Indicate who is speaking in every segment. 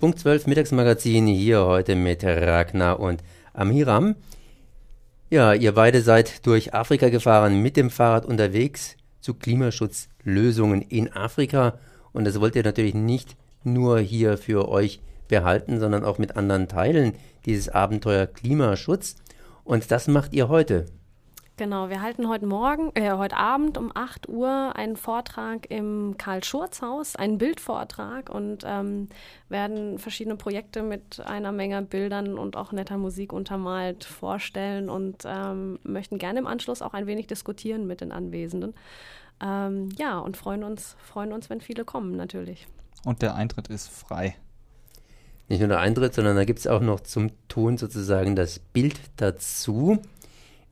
Speaker 1: Punkt 12 Mittagsmagazin hier heute mit Ragnar und Amiram. Ja, ihr beide seid durch Afrika gefahren, mit dem Fahrrad unterwegs zu Klimaschutzlösungen in Afrika. Und das wollt ihr natürlich nicht nur hier für euch behalten, sondern auch mit anderen teilen, dieses Abenteuer Klimaschutz. Und das macht ihr heute.
Speaker 2: Genau, wir halten heute Morgen, äh, heute Abend um 8 Uhr einen Vortrag im Karl-Schurz-Haus, einen Bildvortrag und ähm, werden verschiedene Projekte mit einer Menge Bildern und auch netter Musik untermalt vorstellen und ähm, möchten gerne im Anschluss auch ein wenig diskutieren mit den Anwesenden. Ähm, ja, und freuen uns, freuen uns, wenn viele kommen, natürlich.
Speaker 3: Und der Eintritt ist frei.
Speaker 1: Nicht nur der Eintritt, sondern da gibt es auch noch zum Ton sozusagen das Bild dazu.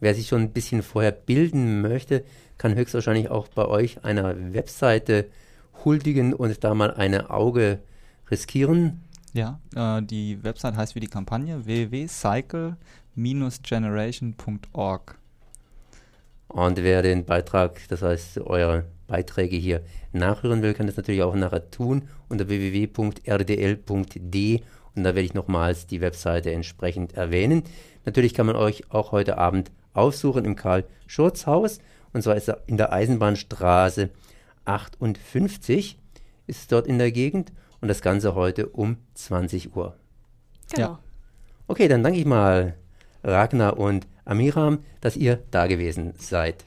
Speaker 1: Wer sich schon ein bisschen vorher bilden möchte, kann höchstwahrscheinlich auch bei euch einer Webseite huldigen und da mal eine Auge riskieren.
Speaker 3: Ja, äh, die Website heißt wie die Kampagne www.cycle-generation.org.
Speaker 1: Und wer den Beitrag, das heißt eure Beiträge hier nachhören will, kann das natürlich auch nachher tun unter www.rdl.de und da werde ich nochmals die Webseite entsprechend erwähnen. Natürlich kann man euch auch heute Abend aufsuchen im Karl-Schurz-Haus. Und zwar ist er in der Eisenbahnstraße 58, ist dort in der Gegend. Und das Ganze heute um 20 Uhr.
Speaker 2: Genau.
Speaker 1: Ja. Okay, dann danke ich mal Ragnar und Amiram, dass ihr da gewesen seid.